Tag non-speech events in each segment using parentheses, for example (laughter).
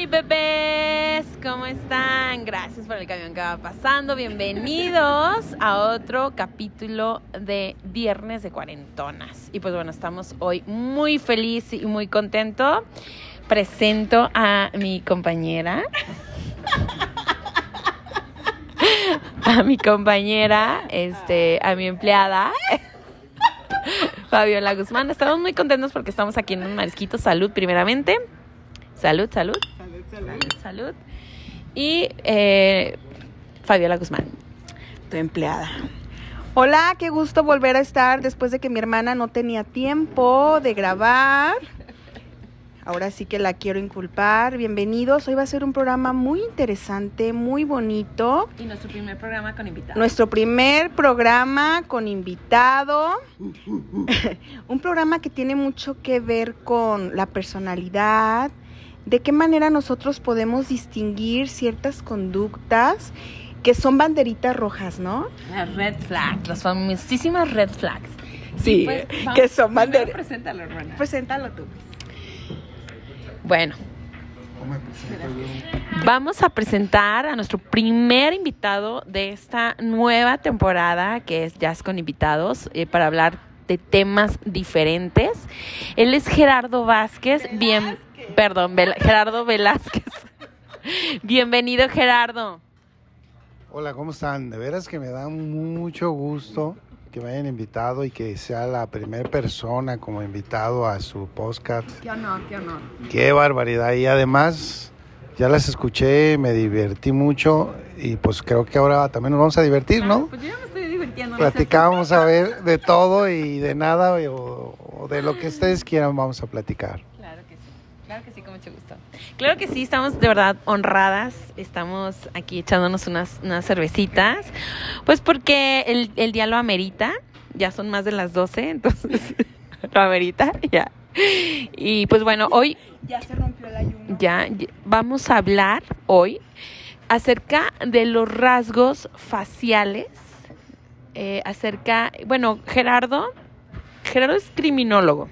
Honey bebés, ¿cómo están? Gracias por el camión que va pasando. Bienvenidos a otro capítulo de Viernes de Cuarentonas. Y pues bueno, estamos hoy muy feliz y muy contento. Presento a mi compañera. A mi compañera, este, a mi empleada. Fabiola Guzmán. Estamos muy contentos porque estamos aquí en un marisquito. Salud, primeramente. Salud, salud. Salud, salud. Y eh, Fabiola Guzmán. Tu empleada. Hola, qué gusto volver a estar después de que mi hermana no tenía tiempo de grabar. Ahora sí que la quiero inculpar. Bienvenidos. Hoy va a ser un programa muy interesante, muy bonito. Y nuestro primer programa con invitados. Nuestro primer programa con invitado. (laughs) (laughs) un programa que tiene mucho que ver con la personalidad, de qué manera nosotros podemos distinguir ciertas conductas que son banderitas rojas, ¿no? Las red flags, las famosísimas red flags. Sí, pues, vamos- que son banderitas. Preséntalo, hermana. Preséntalo tú. Bueno, vamos a presentar a nuestro primer invitado de esta nueva temporada, que es Jazz con Invitados, eh, para hablar de temas diferentes. Él es Gerardo Vázquez, bien, perdón, Vel- Gerardo Velázquez. Bienvenido, Gerardo. Hola, ¿cómo están? De veras que me da mucho gusto que me hayan invitado y que sea la primera persona como invitado a su podcast. Qué honor, qué honor. Qué barbaridad. Y además, ya las escuché, me divertí mucho y pues creo que ahora también nos vamos a divertir, ¿no? Pues yo ya me estoy divirtiendo. Platicamos a ver de todo y de nada o, o de lo que ustedes quieran vamos a platicar. Claro que sí, con mucho gusto. Claro que sí, estamos de verdad honradas, estamos aquí echándonos unas, unas cervecitas, pues porque el, el día lo amerita, ya son más de las 12, entonces (laughs) lo amerita, ya. Y pues bueno, hoy Ya se rompió el ayuno. ya ya- vamos a hablar hoy acerca de los rasgos faciales, eh, acerca, bueno, Gerardo, Gerardo es criminólogo.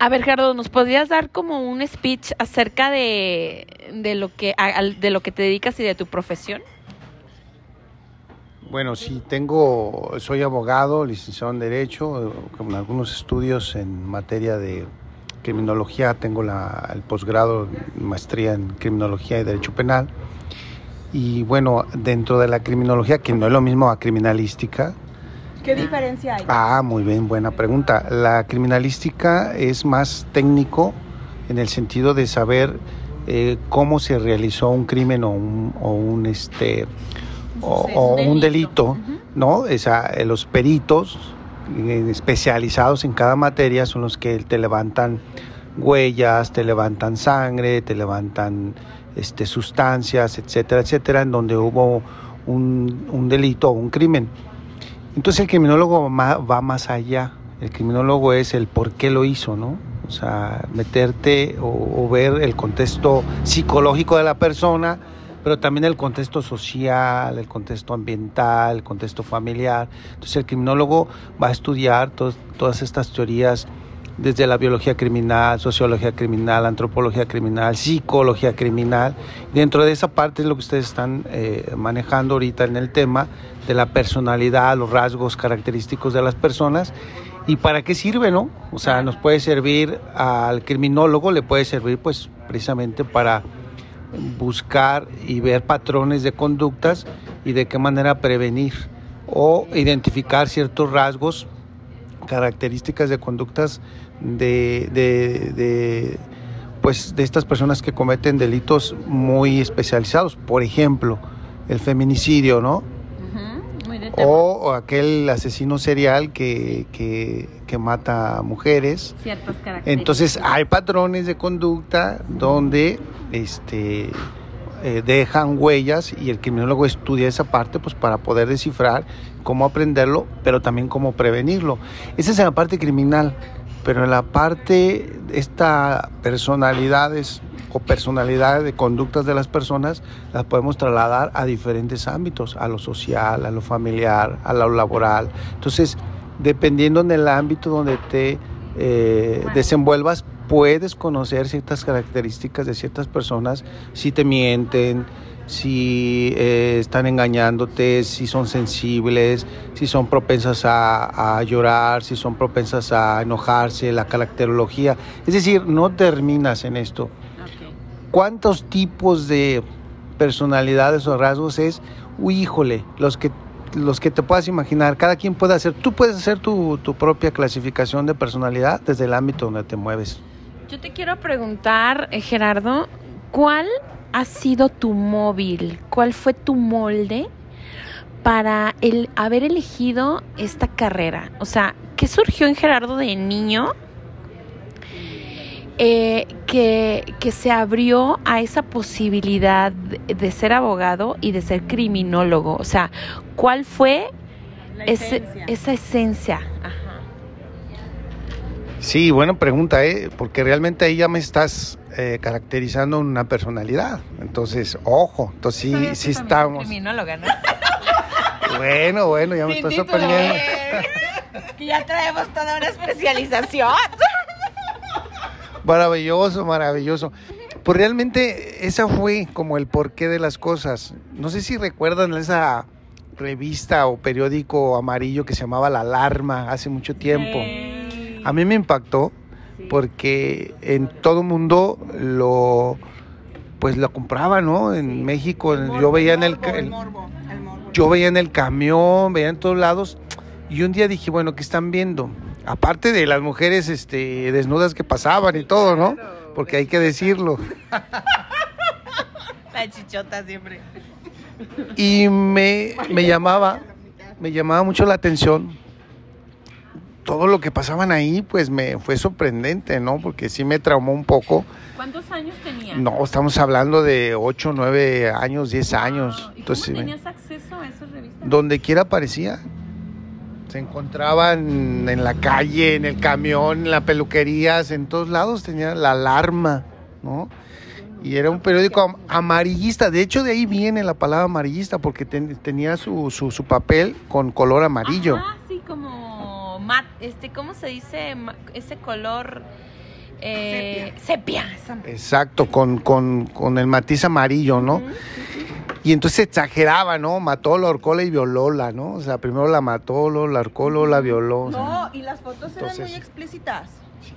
A ver, Gerardo, ¿nos podrías dar como un speech acerca de, de lo que de lo que te dedicas y de tu profesión? Bueno, sí, tengo, soy abogado, licenciado en Derecho, con algunos estudios en materia de criminología, tengo la, el posgrado, maestría en criminología y Derecho Penal. Y bueno, dentro de la criminología, que no es lo mismo a criminalística, ¿Qué diferencia hay? Ah, muy bien, buena pregunta. La criminalística es más técnico en el sentido de saber eh, cómo se realizó un crimen o un, o un, este o, o un un delito. ¿no? Esa, eh, los peritos eh, especializados en cada materia son los que te levantan huellas, te levantan sangre, te levantan este, sustancias, etcétera, etcétera, en donde hubo un, un delito o un crimen. Entonces el criminólogo va más allá. El criminólogo es el por qué lo hizo, ¿no? O sea, meterte o, ver el contexto psicológico de la persona, pero también el contexto social, el contexto ambiental, el contexto familiar. Entonces el criminólogo va a estudiar todas estas teorías desde la biología criminal, sociología criminal, antropología criminal, psicología criminal. Dentro de esa parte es lo que ustedes están eh, manejando ahorita en el tema de la personalidad, los rasgos característicos de las personas y para qué sirve, ¿no? O sea, nos puede servir al criminólogo, le puede servir pues precisamente para buscar y ver patrones de conductas y de qué manera prevenir o identificar ciertos rasgos características de conductas de, de, de, pues, de estas personas que cometen delitos muy especializados. Por ejemplo, el feminicidio, ¿no? O, o aquel asesino serial que, que, que mata a mujeres. Ciertas características. Entonces hay patrones de conducta donde este, eh, dejan huellas y el criminólogo estudia esa parte pues para poder descifrar cómo aprenderlo, pero también cómo prevenirlo. Esa es la parte criminal, pero en la parte, esta personalidades o personalidades de conductas de las personas las podemos trasladar a diferentes ámbitos, a lo social, a lo familiar, a lo laboral. Entonces, dependiendo en el ámbito donde te eh, desenvuelvas, puedes conocer ciertas características de ciertas personas si te mienten, si eh, están engañándote, si son sensibles, si son propensas a, a, llorar, si son propensas a enojarse, la caracterología. Es decir, no terminas en esto. ¿Cuántos tipos de personalidades o rasgos es? Uy, híjole, los que los que te puedas imaginar, cada quien puede hacer, tú puedes hacer tu, tu propia clasificación de personalidad desde el ámbito donde te mueves. Yo te quiero preguntar, eh, Gerardo, ¿cuál ha sido tu móvil? ¿Cuál fue tu molde para el haber elegido esta carrera? O sea, ¿qué surgió en Gerardo de niño? eh, que, que se abrió a esa posibilidad de, de ser abogado y de ser criminólogo. O sea, ¿cuál fue ese- esa esencia? Ajá. Sí, buena pregunta, ¿eh? porque realmente ahí ya me estás eh, caracterizando una personalidad. Entonces, ojo, entonces sí, sí estamos. Criminóloga, ¿no? Bueno, bueno, ya me Sin sorprendiendo. que ya traemos toda una especialización. Maravilloso, maravilloso. Pues realmente esa fue como el porqué de las cosas. No sé si recuerdan esa revista o periódico amarillo que se llamaba La Alarma hace mucho tiempo. A mí me impactó porque en todo mundo lo pues lo compraba, ¿no? En México yo veía en el, el el- morbo, el morbo. yo veía en el camión, veía en todos lados y un día dije, bueno, ¿qué están viendo? Aparte de las mujeres este desnudas que pasaban y todo, ¿no? Porque hay que decirlo. (laughs) La chichota siempre. Y me, me llamaba, me llamaba mucho la atención. Todo lo que pasaban ahí, pues me fue sorprendente, ¿no? Porque sí me traumó un poco. ¿Cuántos años tenía? No, estamos hablando de 8, 9 años, 10 años. ¿Y Entonces, cómo sí me- tenías acceso a esas revistas? donde quiera aparecía. Se encontraban en la calle, en el camión, en las peluquerías, en todos lados tenía la alarma, ¿no? Y era un periódico am- amarillista. De hecho, de ahí viene la palabra amarillista, porque ten- tenía su, su, su papel con color amarillo. Ah, sí, como mat, este, ¿cómo se dice? Ese color eh, sepia. Exacto, con, con, con el matiz amarillo, ¿no? Y entonces exageraba, ¿no? Mató, la ahorcó y violóla, ¿no? O sea, primero la mató, luego la luego la violó. o sea. No, y las fotos eran muy explícitas.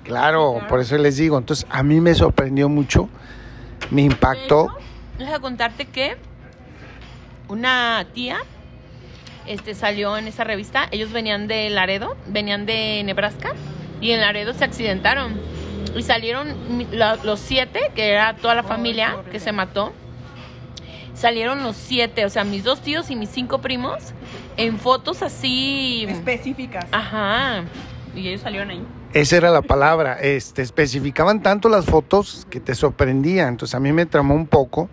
Claro, Claro. por eso les digo. Entonces, a mí me sorprendió mucho, me impactó. Deja contarte que una tía este, salió en esa revista. Ellos venían de Laredo, venían de Nebraska y en Laredo se accidentaron. Y salieron los siete, que era toda la familia que se mató. Salieron los siete, o sea, mis dos tíos y mis cinco primos, en fotos así. Específicas. Ajá. Y ellos salieron ahí. Esa era la palabra. Este, especificaban tanto las fotos que te sorprendían. Entonces, a mí me tramó un poco,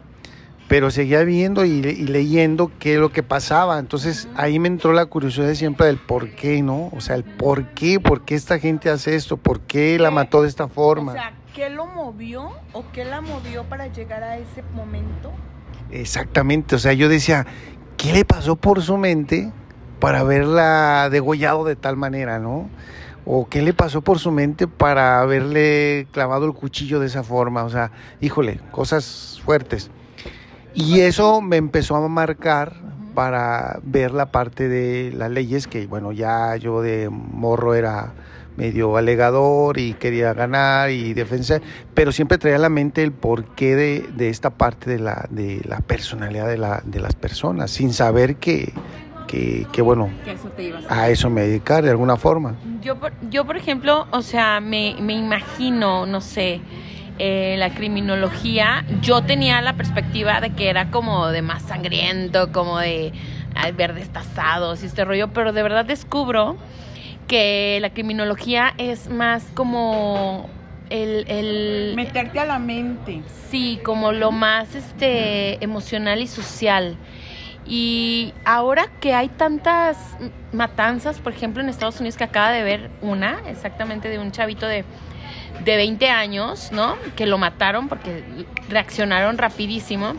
pero seguía viendo y, le- y leyendo qué es lo que pasaba. Entonces, ahí me entró la curiosidad siempre del por qué, ¿no? O sea, el por qué, por qué esta gente hace esto, por qué la mató de esta forma. O sea, ¿qué lo movió o qué la movió para llegar a ese momento? Exactamente, o sea, yo decía, ¿qué le pasó por su mente para haberla degollado de tal manera, no? O qué le pasó por su mente para haberle clavado el cuchillo de esa forma, o sea, híjole, cosas fuertes. Y eso me empezó a marcar para ver la parte de las leyes, que bueno, ya yo de morro era medio alegador y quería ganar y defender, pero siempre traía a la mente el porqué de, de esta parte de la, de la personalidad de, la, de las personas, sin saber que, que, que, bueno, Que eso te ibas. a eso me dedicar de alguna forma. Yo, por- yo por ejemplo, o sea, me, me imagino, no sé, eh, la criminología, yo tenía la perspectiva de que era como de más sangriento, como de ay, ver destazados y este rollo, pero de verdad descubro que la criminología es más como el, el Meterte a la mente. Sí, como lo más este emocional y social. Y ahora que hay tantas matanzas, por ejemplo, en Estados Unidos que acaba de ver una, exactamente de un chavito de, de 20 años, ¿no? Que lo mataron porque reaccionaron rapidísimo.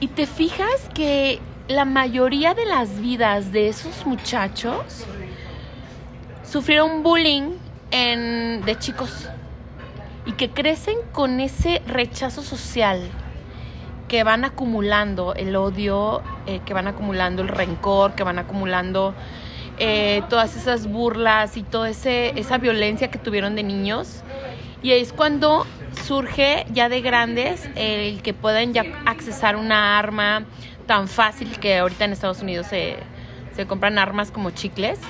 Y te fijas que la mayoría de las vidas de esos muchachos sufrieron bullying de chicos. y que crecen con ese rechazo social que van acumulando el odio, eh, que van acumulando el rencor, que van acumulando eh, todas esas burlas y toda esa violencia que tuvieron de niños. Y es cuando surge ya de grandes el que puedan ya accesar una arma tan fácil que ahorita en Estados Unidos se, se compran armas como chicles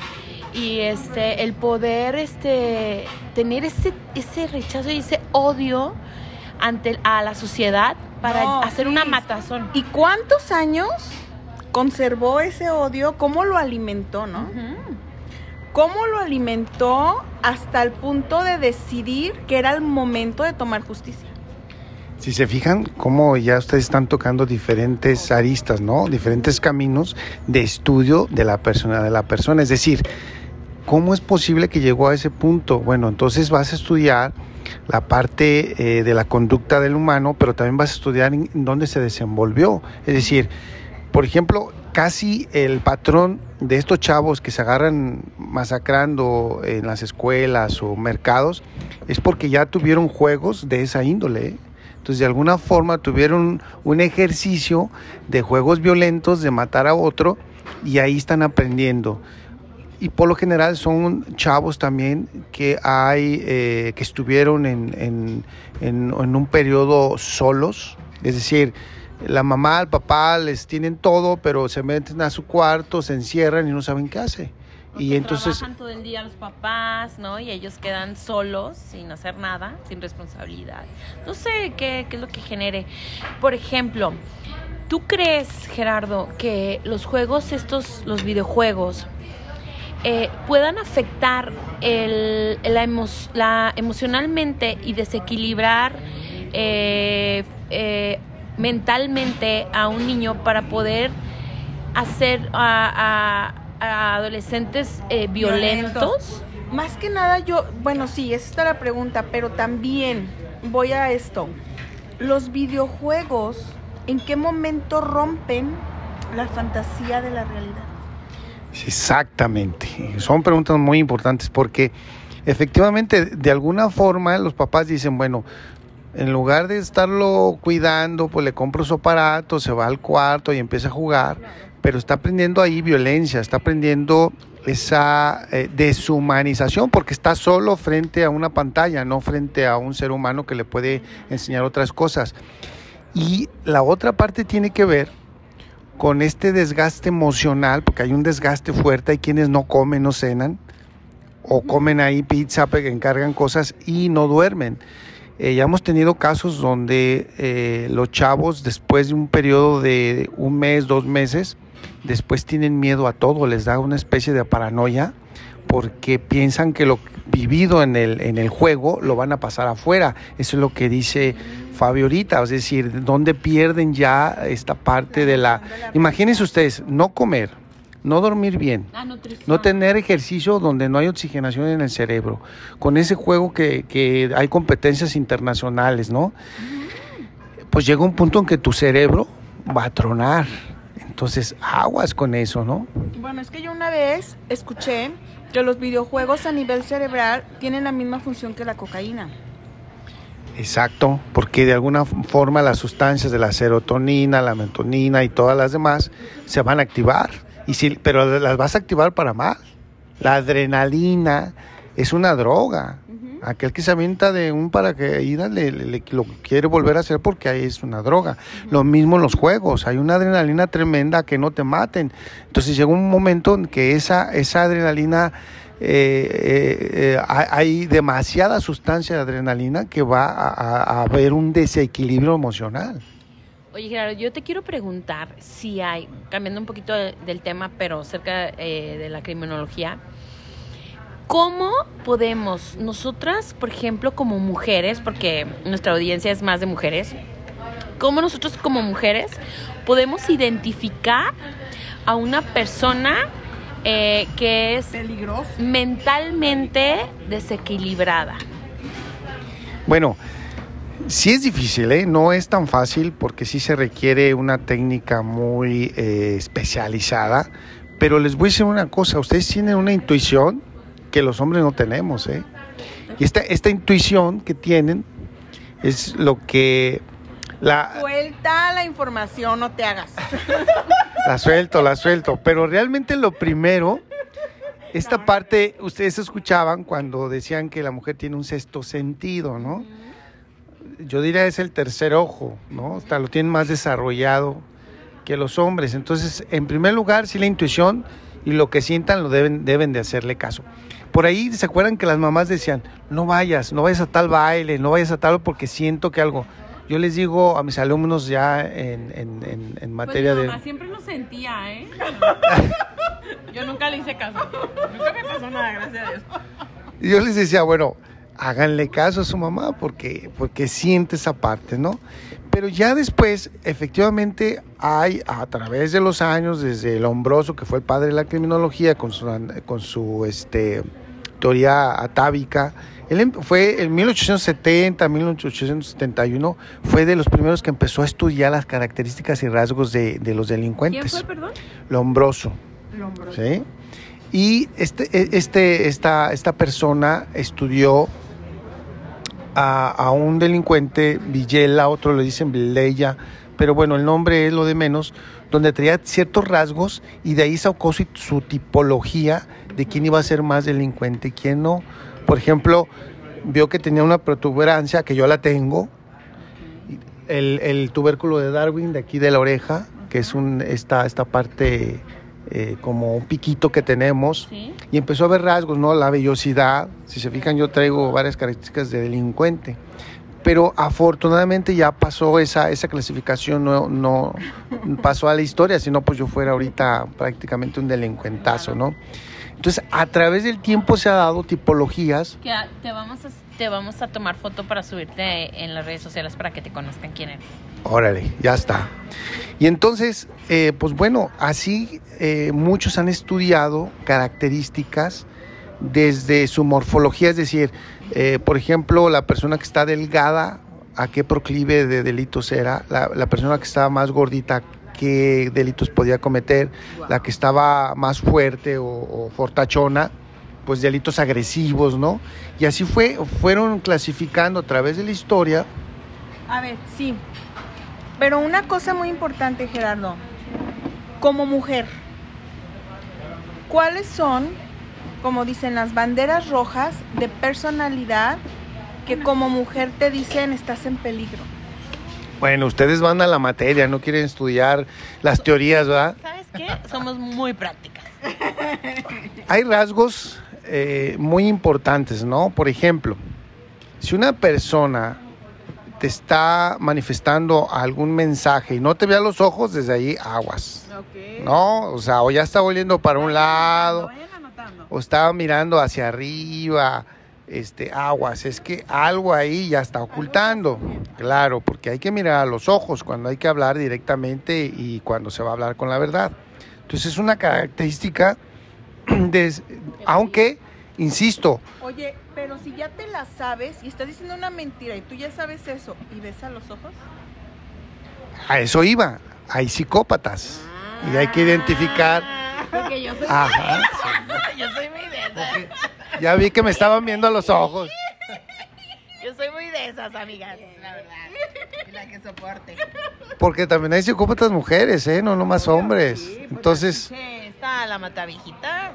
y este el poder este tener ese ese rechazo y ese odio ante a la sociedad para hacer una matazón. ¿Y cuántos años conservó ese odio? ¿Cómo lo alimentó, no? ¿Cómo lo alimentó hasta el punto de decidir que era el momento de tomar justicia? Si se fijan, cómo ya ustedes están tocando diferentes aristas, ¿no? Diferentes caminos de estudio de la persona, de la persona. Es decir, ¿cómo es posible que llegó a ese punto? Bueno, entonces vas a estudiar la parte eh, de la conducta del humano, pero también vas a estudiar dónde se desenvolvió. Es decir, por ejemplo, casi el patrón de estos chavos que se agarran masacrando en las escuelas o mercados es porque ya tuvieron juegos de esa índole. ¿eh? Entonces, de alguna forma tuvieron un ejercicio de juegos violentos, de matar a otro, y ahí están aprendiendo y por lo general son chavos también que hay eh, que estuvieron en, un periodo solos, es decir, la mamá, el papá les tienen todo, pero se meten a su cuarto, se encierran y no saben qué hace. y entonces trabajan todo el día los papás, ¿no? Y ellos quedan solos, sin hacer nada, sin responsabilidad. No sé qué, qué es lo que genere. Por ejemplo, ¿tú crees, Gerardo, que los juegos estos, los videojuegos, eh, puedan afectar el, la, emocionalmente y desequilibrar eh, eh, mentalmente a un niño para poder hacer a, adolescentes violentos. Más que nada yo, bueno, sí, esa está la pregunta, pero también voy a esto. Los videojuegos, ¿en qué momento rompen la fantasía de la realidad? Exactamente. Son preguntas muy importantes porque efectivamente de alguna forma los papás dicen, bueno, en lugar de estarlo cuidando, pues le compro su aparato, se va al cuarto y empieza a jugar, pero está aprendiendo ahí violencia, está aprendiendo esa eh, deshumanización porque está solo frente a una pantalla, no frente a un ser humano que le puede enseñar otras cosas. Y la otra parte tiene que ver con este desgaste emocional, porque hay un desgaste fuerte, hay quienes no comen, no cenan, o comen ahí pizza, encargan cosas y no duermen. Eh, ya hemos tenido casos donde eh, los chavos después de un periodo de un mes, dos meses, después tienen miedo a todo, les da una especie de paranoia porque piensan que lo vivido en el, en el juego lo van a pasar afuera. Eso es lo que dice Fabio ahorita, es decir, ¿dónde pierden ya esta parte de la... Imagínense ustedes, no comer, no dormir bien, no tener ejercicio donde no hay oxigenación en el cerebro, con ese juego que, que hay competencias internacionales, ¿no? Pues llega un punto en que tu cerebro va a tronar. Entonces, aguas con eso, ¿no? Bueno, es que yo una vez escuché que los videojuegos a nivel cerebral tienen la misma función que la cocaína. Exacto, porque de alguna forma las sustancias de la serotonina, la mentonina y todas las demás se van a activar, y si, pero las vas a activar para mal. La adrenalina es una droga. Aquel que se avienta de un paracaídas le, lo quiere volver a hacer porque ahí es una droga. Lo mismo en los juegos, hay una adrenalina tremenda que no te maten. Entonces llega un momento en que esa, esa adrenalina eh, eh, eh, hay demasiada sustancia de adrenalina que va a, haber un desequilibrio emocional. Oye, Gerardo, yo te quiero preguntar si hay, cambiando un poquito del tema, pero cerca de la criminología, ¿cómo podemos nosotras, por ejemplo, como mujeres, porque nuestra audiencia es más de mujeres, cómo nosotros como mujeres podemos identificar a una persona eh, que es mentalmente desequilibrada. Bueno, sí es difícil, ¿eh? no es tan fácil porque sí se requiere una técnica muy eh, especializada, pero les voy a decir una cosa, ustedes tienen una intuición que los hombres no tenemos. ¿eh? Y esta, esta intuición que tienen es lo que la, Suelta la información, no te hagas. (laughs) la suelto, la suelto. Pero realmente lo primero, esta parte, ustedes escuchaban cuando decían que la mujer tiene un sexto sentido, ¿no? Yo diría es el tercer ojo, ¿no? Hasta lo tienen más desarrollado que los hombres. Entonces, en primer lugar, sí la intuición y lo que sientan lo deben, deben de hacerle caso. Por ahí se acuerdan que las mamás decían, no vayas, no vayas a tal baile, no vayas a tal porque siento que algo. Yo les digo a mis alumnos ya en, en, en, en materia pues mi de... mamá siempre lo sentía, ¿eh? (laughs) Yo nunca le hice caso. Nunca me pasó nada, gracias a Dios. Y yo les decía, bueno, háganle caso a su mamá porque, porque siente esa parte, ¿no? Pero ya después, efectivamente, hay a través de los años, desde el hombroso, que fue el padre de la criminología, con su, con su este, teoría atávica, él em- fue en 1870, 1871, fue de los primeros que empezó a estudiar las características y rasgos de, de los ¿Quién delincuentes. fue, perdón? Lombroso. ¿sí? Y este, e- este, esta, esta persona estudió a, un delincuente, Villela, otro le dicen Vilella, pero bueno, el nombre es lo de menos, donde tenía ciertos rasgos y de ahí sacó su, su tipología de quién iba a ser más delincuente y quién no. Por ejemplo, vio que tenía una protuberancia, que yo la tengo, el, el tubérculo de Darwin de aquí de la oreja, que es un, esta, esta parte eh, como un piquito que tenemos, Sí. y empezó a ver rasgos, ¿no? La vellosidad, si se fijan yo traigo varias características de delincuente, pero afortunadamente ya pasó esa, esa clasificación, no, no (laughs) pasó a la historia, si no pues yo fuera ahorita prácticamente un delincuentazo, ¿no? Entonces, a través del tiempo se ha dado tipologías Que te vamos a, te vamos a tomar foto para subirte en las redes sociales para que te conozcan quién eres. Órale, ya está. Y entonces, eh, pues bueno, así eh, muchos han estudiado características desde su morfología, es decir, eh, por ejemplo, la persona que está delgada, a qué proclive de delitos era, la, la persona que estaba más gordita, qué delitos podía cometer, la que estaba más fuerte o, o fortachona, pues delitos agresivos, ¿no? Y así fue, fueron clasificando a través de la historia A ver, sí. Pero una cosa muy importante, Gerardo. Como mujer, ¿cuáles son, como dicen, las banderas rojas de personalidad que como mujer te dicen estás en peligro? Bueno, ustedes van a la materia, no quieren estudiar las teorías, ¿verdad? ¿Sabes qué? Somos muy prácticas. (laughs) Hay rasgos eh, muy importantes, ¿no? Por ejemplo, si una persona te está manifestando algún mensaje y no te ve a los ojos, desde ahí aguas, ¿no? O sea, o ya está volviendo para un lado, o estaba mirando hacia arriba, este, aguas, es que algo ahí ya está ocultando. Claro, porque hay que mirar a los ojos cuando hay que hablar directamente y cuando se va a hablar con la verdad. Entonces es una característica, (clears throat) de, aunque, insisto, Oye, pero si ya te la sabes y estás diciendo una mentira y tú ya sabes eso y ves a los ojos. a eso iba, hay psicópatas y hay que identificar. Porque yo soy, Ajá, (laughs) yo soy esas. Ya vi que me estaban viendo a los ojos. Yo soy muy de esas, amigas, la verdad. La que soporte. Porque también hay psicópatas mujeres, ¿eh? No nomás hombres. Entonces, Che, está la mataviejitas.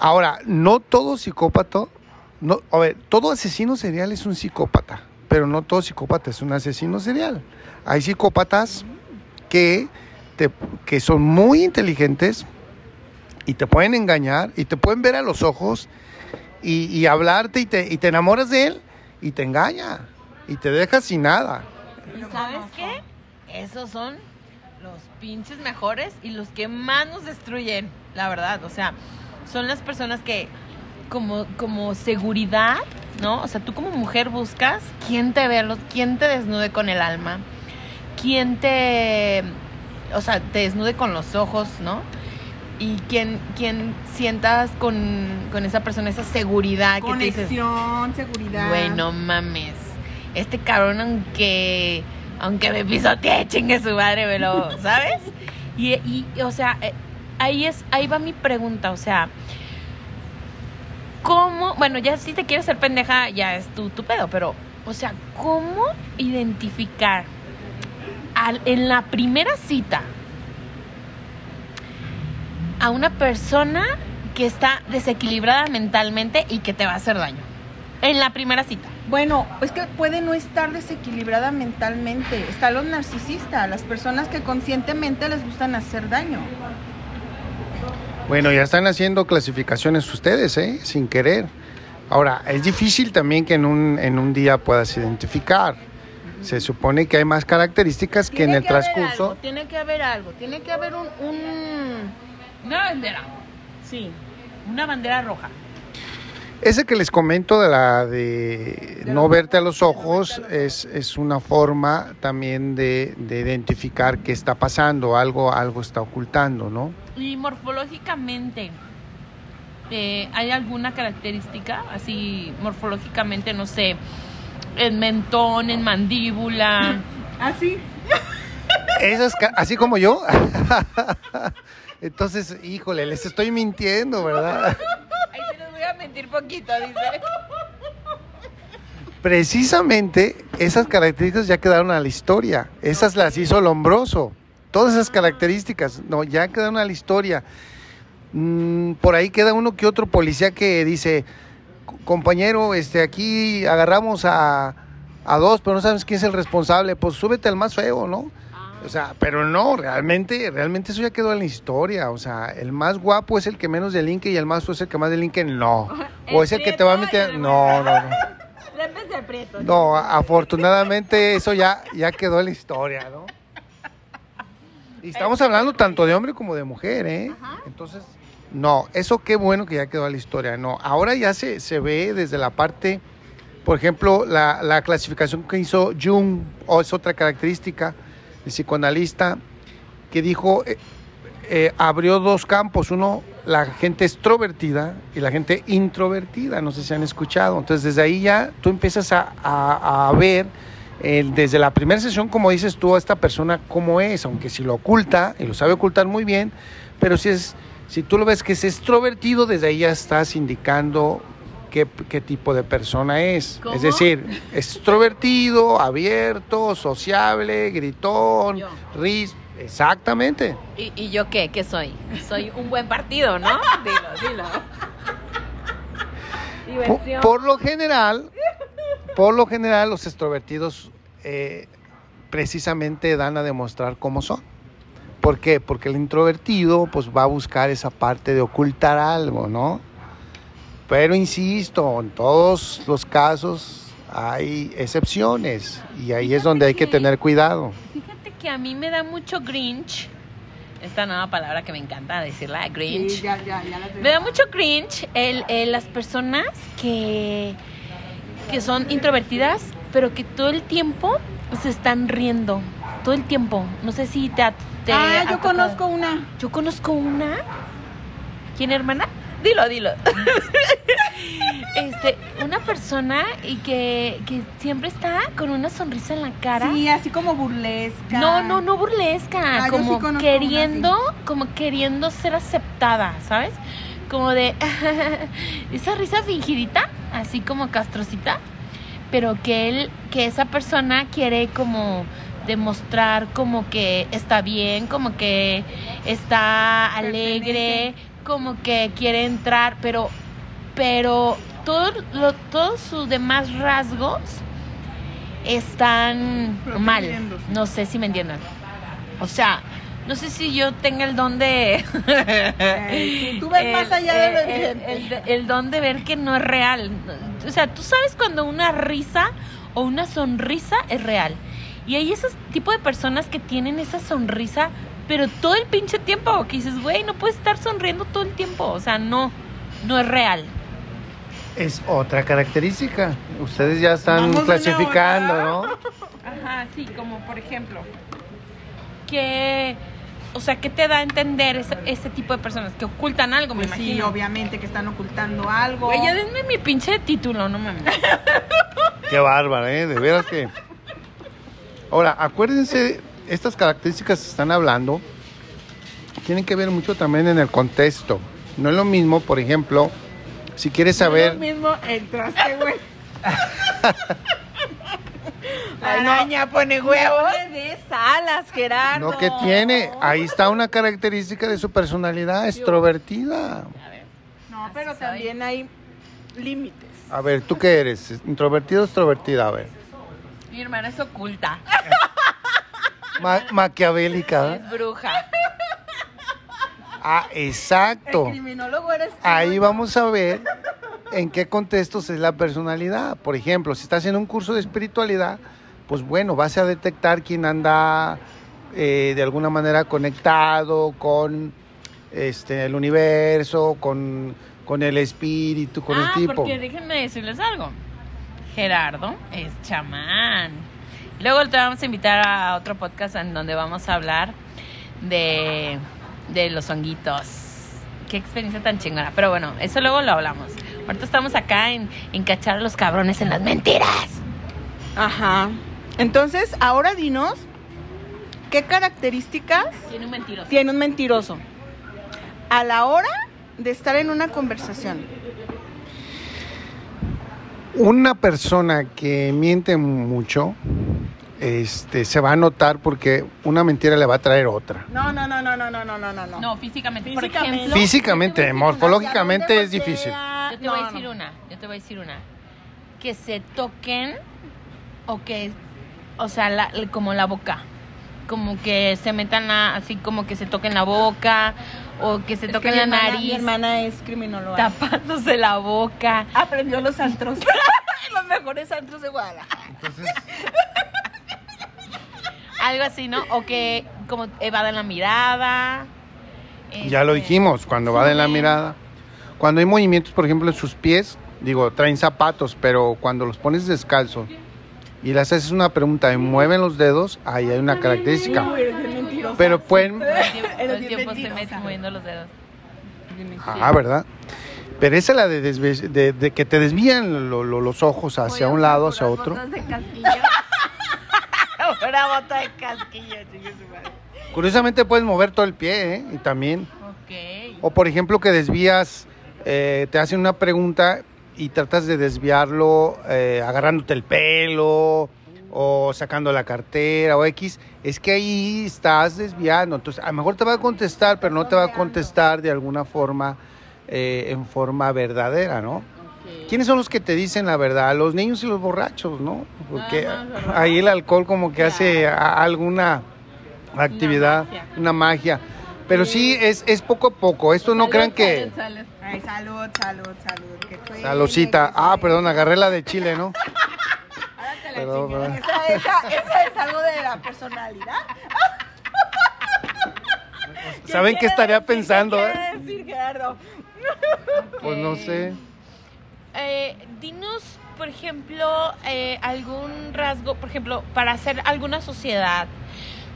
ahora, no todo psicópata, no, a ver, todo asesino serial es un psicópata, pero no todo psicópata es un asesino serial. Hay psicópatas que, te- que son muy inteligentes y te pueden engañar y te pueden ver a los ojos y, y hablarte y te, y te enamoras de él y te engaña y te deja sin nada. ¿Y sabes qué? Esos son los pinches mejores y los que más nos destruyen, la verdad. O sea, son las personas que como, como seguridad, ¿no? O sea, tú como mujer buscas quién te ve, los- quién te desnude con el alma, quién te, o sea, te desnude con los ojos, ¿no? Y quién, quién sientas con, con esa persona esa seguridad que te dices, Conexión, seguridad. Güey, no mames. Este cabrón, aunque aunque me pisotee, chingue su madre, me lo, (laughs) ¿sabes? Y, y, o sea, eh, ahí es, ahí va mi pregunta, o sea, ¿cómo? Bueno, ya si te quieres ser pendeja, ya es tu, tu pedo, pero, o sea, ¿cómo identificar al- en la primera cita a una persona que está desequilibrada mentalmente y que te va a hacer daño? En la primera cita. Bueno, es que puede no estar desequilibrada mentalmente. Están los narcisistas, las personas que conscientemente les gustan hacer daño. Bueno, ya están haciendo clasificaciones ustedes, ¿eh? Sin querer. Ahora, es difícil también que en un, en un día puedas identificar. Se supone que hay más características que en el transcurso. tiene que haber algo, tiene que haber un, un... Una bandera. Sí. Una bandera roja. Ese que les comento de la de no verte a los ojos es, es una forma también de, de identificar qué está pasando, algo, algo está ocultando, ¿no? Y morfológicamente, eh, ¿hay alguna característica? Así, morfológicamente, no sé, en mentón, en mandíbula. (laughs) ¿Ah, sí? Esas, ca- así como yo. (laughs) Entonces, híjole, les estoy mintiendo, ¿verdad? (laughs) Ahí se les voy a mentir poquito, dice. Precisamente esas características ya quedaron a la historia. Esas las hizo Lombroso. Todas esas características, no, ya quedaron a la historia. Mm, por ahí queda uno que otro policía que dice, "Co- compañero, este, aquí agarramos a, a dos, pero no sabes quién es el responsable. Pues súbete al más feo, ¿no? O sea, pero no, realmente, realmente eso ya quedó en la historia. O sea, el más guapo es el que menos delinque y el más feo es el que más delinque, no. (laughs) O es el que te va a meter, no, no, no. (laughs) Prieto. No, afortunadamente eso ya, ya quedó en la historia, ¿no? Y estamos hablando tanto de hombre como de mujer, ¿eh? Entonces, no, eso qué bueno que ya quedó en la historia, no. Ahora ya se, se ve desde la parte, por ejemplo, la, la clasificación que hizo Jung, o es otra característica, psicoanalista, que dijo, eh, eh, abrió dos campos, uno, la gente extrovertida y la gente introvertida, no sé si han escuchado. Entonces, desde ahí ya tú empiezas a, a- ver, desde la primera sesión, como dices tú, a esta persona cómo es, aunque si lo oculta, y lo sabe ocultar muy bien, pero si, es, si tú lo ves que es extrovertido, desde ahí ya estás indicando qué, qué tipo de persona es. ¿Cómo? Es decir, extrovertido, abierto, sociable, gritón, Yo. ris. Exactamente. ¿Y, ¿Y yo qué? ¿Qué soy? Soy un buen partido, ¿no? (laughs) Dilo, dilo. Por lo general, por lo general los extrovertidos eh, precisamente dan a demostrar cómo son. ¿Por qué? Porque el introvertido pues va a buscar esa parte de ocultar algo, ¿no? Pero insisto, en todos los casos hay excepciones y ahí es donde hay que tener cuidado. Fíjate que a mí me da mucho grinch. Esta nueva palabra que me encanta decirla, grinch. Sí, ya, ya, ya la Me da mucho cringe el, el- las personas que, que son introvertidas, pero que todo el tiempo se están riendo. Todo el tiempo. No sé si te Ah, ha yo tocado. conozco una. Yo conozco una. ¿Quién, hermana? Dilo, dilo. (laughs) este, una persona y que, que siempre está con una sonrisa en la cara. Sí, así como burlesca. No, no, no burlesca, Ah, como sí queriendo, como queriendo ser aceptada, ¿sabes? Como de (laughs) esa risa fingidita, así como castrocita, pero que él, que esa persona quiere como demostrar como que está bien, como que está alegre, como que quiere entrar, pero, pero todo lo- todos sus demás rasgos están mal. No sé si me entiendan. O sea, no sé si yo tenga el don de... Tú- ves (laughs) más allá de lo el- el- el don de ver que no es real. O sea, tú sabes cuando una risa o una sonrisa es real. Y hay esos tipo de personas que tienen esa sonrisa, pero todo el pinche tiempo. Que dices, güey, no puedes estar sonriendo todo el tiempo. O sea, no, no es real. Es otra característica. Ustedes ya están Vamos clasificando, ¿no? Ajá, sí, como por ejemplo, que, o sea, ¿qué te da a entender ese, ese tipo de personas que ocultan algo, me Pues sí, imagino? obviamente que están ocultando algo. Güey, ya denme mi pinche título, no mames. Qué bárbara, ¿eh? De veras que... Ahora, acuérdense, estas características que están hablando tienen que ver mucho también en el contexto. No es lo mismo, por ejemplo, Si quieres Lo saber, mismo entraste, güey. (laughs) La araña pone huevos. No alas, Gerardo. no que tiene, ahí está una característica de su personalidad extrovertida. No, pero también hay límites. A ver, ¿tú qué eres? ¿Introvertido o extrovertida? A ver. Mi hermana es oculta. (laughs) Ma- maquiavélica. Es bruja. Ah, exacto. El criminólogo eres tú. Ahí vamos a ver en qué contextos es la personalidad. Por ejemplo, si estás en un curso de espiritualidad, pues bueno, vas a detectar quién anda eh, de alguna manera conectado con este, el universo, con, con el espíritu, con ah, el tipo. porque déjenme decirles algo. Gerardo es chamán. Luego te vamos a invitar a otro podcast en donde vamos a hablar de, de los honguitos. Qué experiencia tan chingona. Pero bueno, eso luego lo hablamos. Ahorita estamos acá en, en cachar a los cabrones en las mentiras. Ajá. Entonces, ahora dinos, ¿qué características Tiene un mentiroso. tiene un mentiroso a la hora de estar en una conversación? Una persona que miente mucho este, se va a notar porque una mentira le va a traer otra. No, no, no, no, no, no, no, no, no. No, físicamente. Físicamente. Por ejemplo, Físicamente, a morfológicamente ¿Dónde es difícil. Yo te voy a decir no. una, yo te voy a decir una. Que se toquen o que, o sea, la- como la boca. Como que se metan la- así como que se toquen la boca o que se Es toquen que la mi hermana- nariz Mi hermana es criminóloga. tapándose la boca. Aprendió los antros. (laughs) los mejores antros de Guadalajara. Algo así, ¿no? O que como evaden la mirada. Ya lo este, dijimos, cuando va de la mirada. Cuando hay movimientos, por ejemplo, en sus pies, digo, traen zapatos, pero cuando los pones descalzos y les haces una pregunta y mueven los dedos, ahí hay una característica. Pero pueden... (laughs) Todo el tiempo, todo el Eres bien tiempo se mentirosa. mete moviendo los dedos. Ah, ¿verdad? Pero esa es la de, desvi- de, de que te desvían lo- lo- los ojos hacia un lado, hacia otro. De. Una bota de casquillo, chingue su madre. Curiosamente puedes mover todo el pie, ¿eh? Y también. Ok. O por ejemplo que desvías, eh, te hacen una pregunta y tratas de desviarlo eh, agarrándote el pelo o sacando la cartera o X. Es que ahí estás desviando. Entonces a lo mejor te va a contestar, pero no te va a contestar de alguna forma, eh, en forma verdadera, ¿no? ¿Quiénes son los que te dicen la verdad? Los niños y los borrachos, ¿no? Porque ¿verdad? ahí el alcohol como que hace alguna actividad, magia. una magia. Pero sí, es, es poco a poco. Esto no Salud, crean que... salud, salud. Ay, salud, salud, salud. Que truene, Saludcita. que Ah, perdón, agarré la de Chile, ¿no? La Perdón, perdón. Esa, esa, esa es algo de la personalidad. ¿Saben qué estaría decir? pensando? ¿Qué eh? decir, Gerardo? Pues no sé. Eh, dinos, por ejemplo, eh, algún rasgo, por ejemplo, para hacer alguna sociedad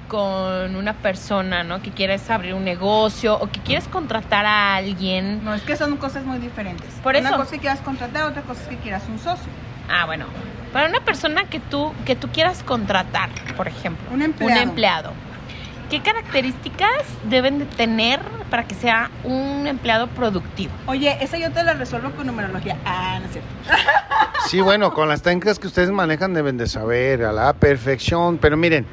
con una persona, ¿no? Que quieres abrir un negocio o que quieres contratar a alguien. No, es que son cosas muy diferentes. Por Una eso. cosa que quieras contratar, otra cosa es que quieras un socio. Ah, bueno. Para una persona que tú, que tú quieras contratar, por ejemplo. Un empleado. Un empleado. ¿Qué características deben de tener para que sea un empleado productivo? Oye, esa yo te la resuelvo con numerología. Ah, no es cierto. (laughs) Sí, bueno, con las técnicas que ustedes manejan deben de saber a la perfección. Pero miren,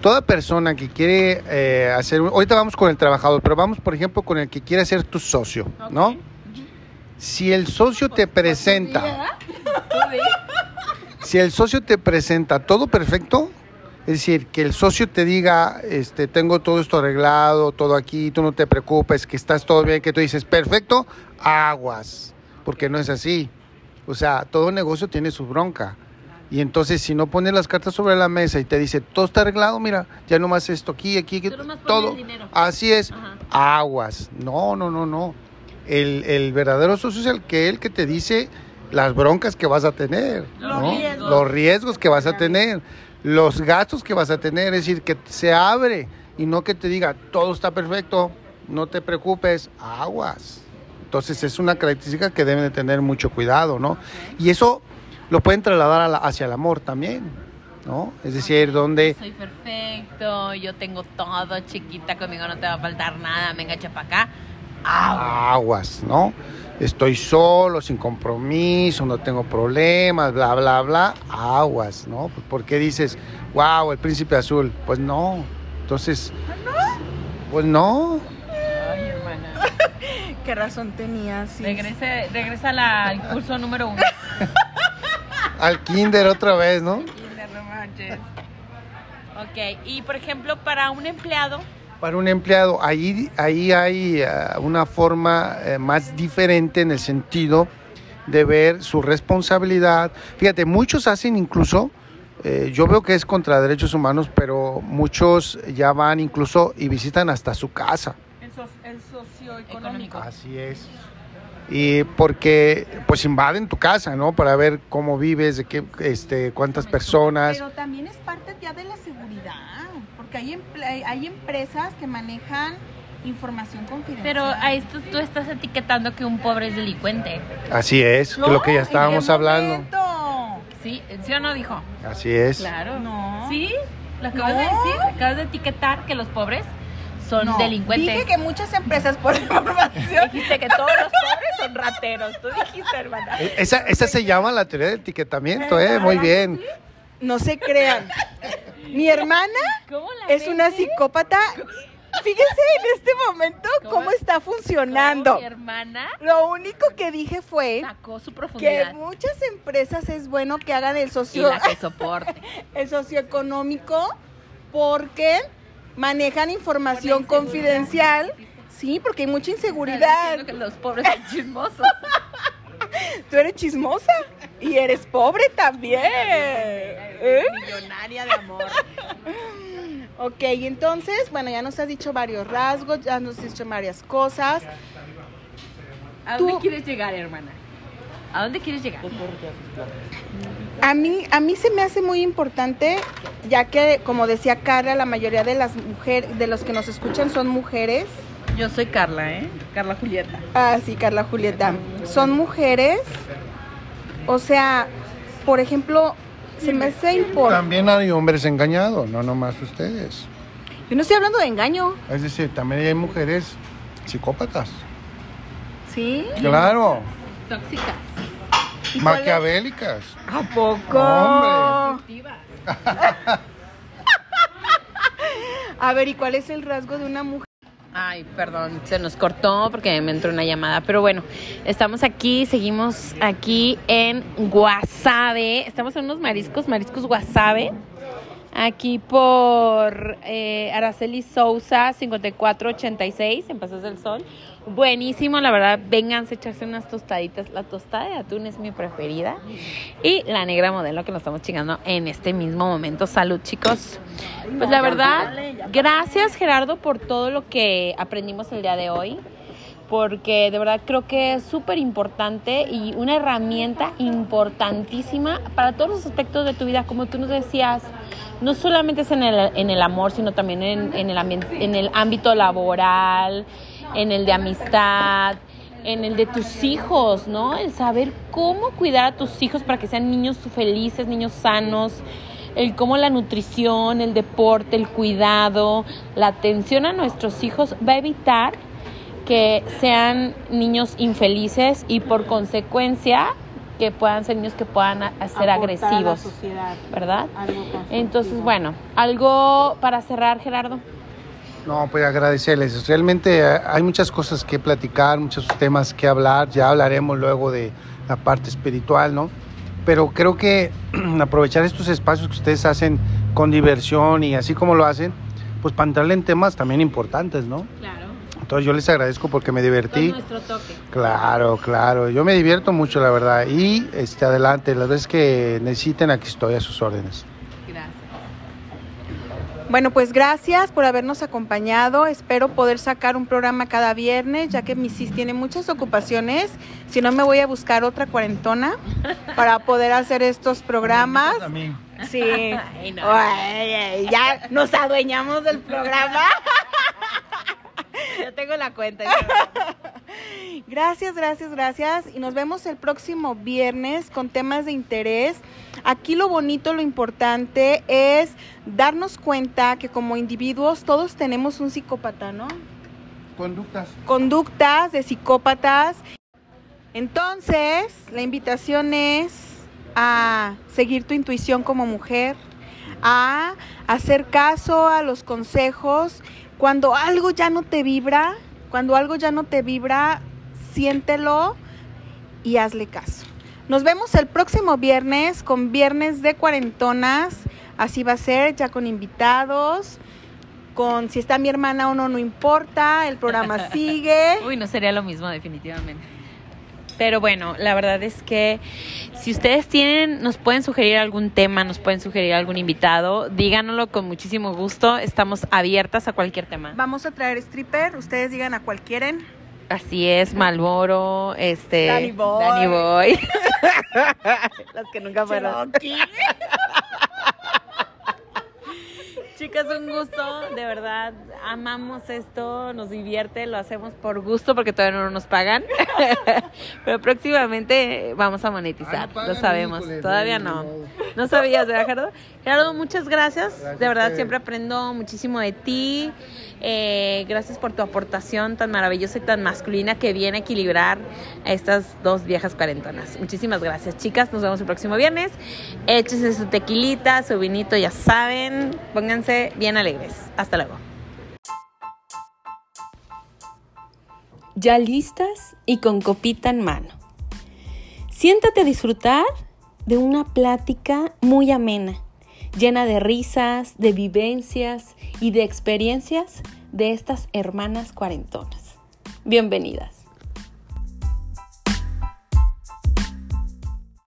toda persona que quiere eh, hacer... un- Ahorita vamos con el trabajador, pero vamos, por ejemplo, con el que quiere ser tu socio, ¿no? Si el socio te presenta... (laughs) Si el socio te presenta todo perfecto, es decir, que el socio te diga, este, tengo todo esto arreglado, todo aquí, tú no te preocupes, que estás todo bien, que tú dices, perfecto, aguas, porque no es así. O sea, todo negocio tiene su bronca. Y entonces, si no pones las cartas sobre la mesa y te dice, todo está arreglado, mira, ya nomás esto aquí, aquí, aquí, todo. Así es, Ajá. aguas. No, no, no, no. El, el verdadero socio es el que, el que te dice las broncas que vas a tener, Los ¿no? riesgos. los riesgos que vas a tener, los gastos que vas a tener, es decir, que se abre y no que te diga todo está perfecto, no te preocupes, aguas. Entonces es una característica que deben de tener mucho cuidado, ¿no? Y eso lo pueden trasladar a la- hacia el amor también, ¿no? Es decir, donde Soy perfecto, yo tengo todo, chiquita, conmigo no te va a faltar nada, venga, para acá. Agua. aguas, ¿no? estoy solo, sin compromiso, no tengo problemas, bla, bla, bla, aguas, ¿no? ¿Por qué dices, wow, el príncipe azul? Pues no. Entonces, pues no. Ay, hermana. (laughs) ¿Qué razón tenías? Sí. Regrese, regresa la- al curso número uno. (laughs) Al kinder otra vez, ¿no? No manches. Ok, y por ejemplo, para un empleado, Para un empleado, ahí, ahí hay eh, una forma eh, más diferente en el sentido de ver su responsabilidad. Fíjate, muchos hacen incluso, eh, yo veo que es contra derechos humanos, pero muchos ya van incluso y visitan hasta su casa. El, so- el socioeconómico. Económico. Así es. Y porque pues invaden tu casa, ¿no? Para ver cómo vives, de qué, este, cuántas personas. Pero también es parte ya de la seguridad, porque hay, emple- hay empresas que manejan información confidencial. pero a esto tú estás etiquetando que un pobre es delincuente. Así es, que lo que ya ¿En estábamos hablando. ¿Sí? ¿Sí o no dijo? Así es. Claro. No. ¿Sí? Lo acabas de decir. Acabas de etiquetar que los pobres son No, delincuentes. Dije que muchas empresas por (laughs) información. Dijiste que todos los pobres son rateros. Tú dijiste, hermana. E- Esa, esa se llama la teoría del etiquetamiento, ¿eh? Muy bien. No se crean. Mi hermana ¿Cómo la es una psicópata. Fíjense en este momento ¿Cómo? cómo está funcionando. ¿Cómo Mi hermana Lo único que dije fue sacó su que muchas empresas es bueno que hagan el Y socio la que soporte. (laughs) el socioeconómico porque manejan información la confidencial. Sí, porque hay mucha inseguridad. Que los pobres son chismosos. (laughs) (laughs) Tú eres chismosa y eres pobre también. ¿Eh? Millonaria de amor. (laughs) Ok, entonces, bueno, ya nos has dicho varios rasgos, ya nos has dicho varias cosas. ¿A Tú- dónde quieres llegar, hermana? ¿A dónde quieres llegar? A mí, a mí se me hace muy importante, ya que, como decía Carla, la mayoría de las mujeres, de los que nos escuchan son mujeres. Yo soy Carla, ¿eh? Carla Julieta. Ah, sí, Carla Julieta. Son mujeres. O sea, por ejemplo, se me hace importante. También hay hombres engañados, no nomás ustedes. Yo no estoy hablando de engaño, Es decir, también hay mujeres psicópatas. ¿sí? Claro, Tóxica. ¿Y cuál es? maquiavélicas. ¿A poco? Hombre. (laughs) A ver, ¿y cuál es el rasgo de una mujer? Ay, perdón, se nos cortó porque me entró una llamada. Pero bueno, estamos aquí, seguimos aquí en Guasave. Estamos en unos mariscos, mariscos Guasave. Aquí por eh, Araceli Sousa, 5486, en Pasos del Sol. Buenísimo, la verdad. Vénganse a echarse unas tostaditas. La tostada de atún es mi preferida. Y la negra modelo que nos estamos chingando en este mismo momento. Salud, chicos. Pues la verdad, gracias Gerardo por todo lo que aprendimos el día de hoy. Porque de verdad creo que es súper importante y una herramienta importantísima para todos los aspectos de tu vida, como tú nos decías. No solamente es en el, en el amor, sino también en, en el, en el ámbito laboral, en el de amistad, en el de tus hijos, ¿no? El saber cómo cuidar a tus hijos para que sean niños felices, niños sanos, el cómo la nutrición, el deporte, el cuidado, la atención a nuestros hijos va a evitar que sean niños infelices y por consecuencia que puedan ser niños que puedan a- a ser agresivos, sociedad. ¿verdad? Algo. Entonces, bueno, algo para cerrar, Gerardo. No, pues agradecerles. Realmente eh, hay muchas cosas que platicar, muchos temas que hablar. Ya hablaremos luego de la parte espiritual, ¿no? Pero creo que (clears throat) aprovechar estos espacios que ustedes hacen con diversión y así como lo hacen, pues para entrarle en temas también importantes, ¿no? Claro. Entonces yo les agradezco porque me divertí. nuestro toque. Claro, claro. Yo me divierto mucho, la verdad. Y este, adelante, las veces que necesiten, aquí estoy a sus órdenes. Gracias. Bueno, pues gracias por habernos acompañado. Espero poder sacar un programa cada viernes, ya que mi sis tiene muchas ocupaciones. Si no, me voy a buscar otra cuarentona para poder hacer estos programas. Sí. Ay, no. Ay, ya nos adueñamos del programa. Yo tengo la cuenta. (laughs) Gracias, gracias, gracias. Y nos vemos el próximo viernes con temas de interés. Aquí lo bonito, lo importante es darnos cuenta que como individuos todos tenemos un psicópata, ¿no? Conductas. Conductas de psicópatas. Entonces, la invitación es a seguir tu intuición como mujer, a hacer caso a los consejos. Cuando algo ya no te vibra, cuando algo ya no te vibra, siéntelo y hazle caso. Nos vemos el próximo viernes con Viernes de Cuarentonas. Así va a ser, ya con invitados. Con si está mi hermana o no, no importa. El programa (laughs) sigue. Uy, no sería lo mismo, definitivamente. Pero bueno, la verdad es que si ustedes tienen, nos pueden sugerir algún tema, nos pueden sugerir algún invitado, díganoslo con muchísimo gusto. Estamos abiertas a cualquier tema. Vamos a traer stripper. Ustedes digan a cuál quieren. Así es, Malboro, este. Danny Boy. Danny Boy. (laughs) Las que nunca fueron. Chicas, un gusto, de verdad, amamos esto, nos divierte, lo hacemos por gusto porque todavía no nos pagan, (laughs) pero próximamente vamos a monetizar, lo sabemos, híjole, todavía no, no. sabías, ¿verdad, Gerardo? Gerardo, muchas gracias, Gracias de verdad siempre aprendo muchísimo de ti, Eh, gracias por tu aportación tan maravillosa y tan masculina que viene a equilibrar a estas dos viejas cuarentonas. Muchísimas gracias, chicas, nos vemos el próximo viernes. Échese su tequilita, su vinito, ya saben, pónganse bien alegres. Hasta luego. ya listas y con copita en mano. Siéntate a disfrutar de una plática muy amena, llena de risas, de vivencias y de experiencias de estas hermanas cuarentonas. Bienvenidas.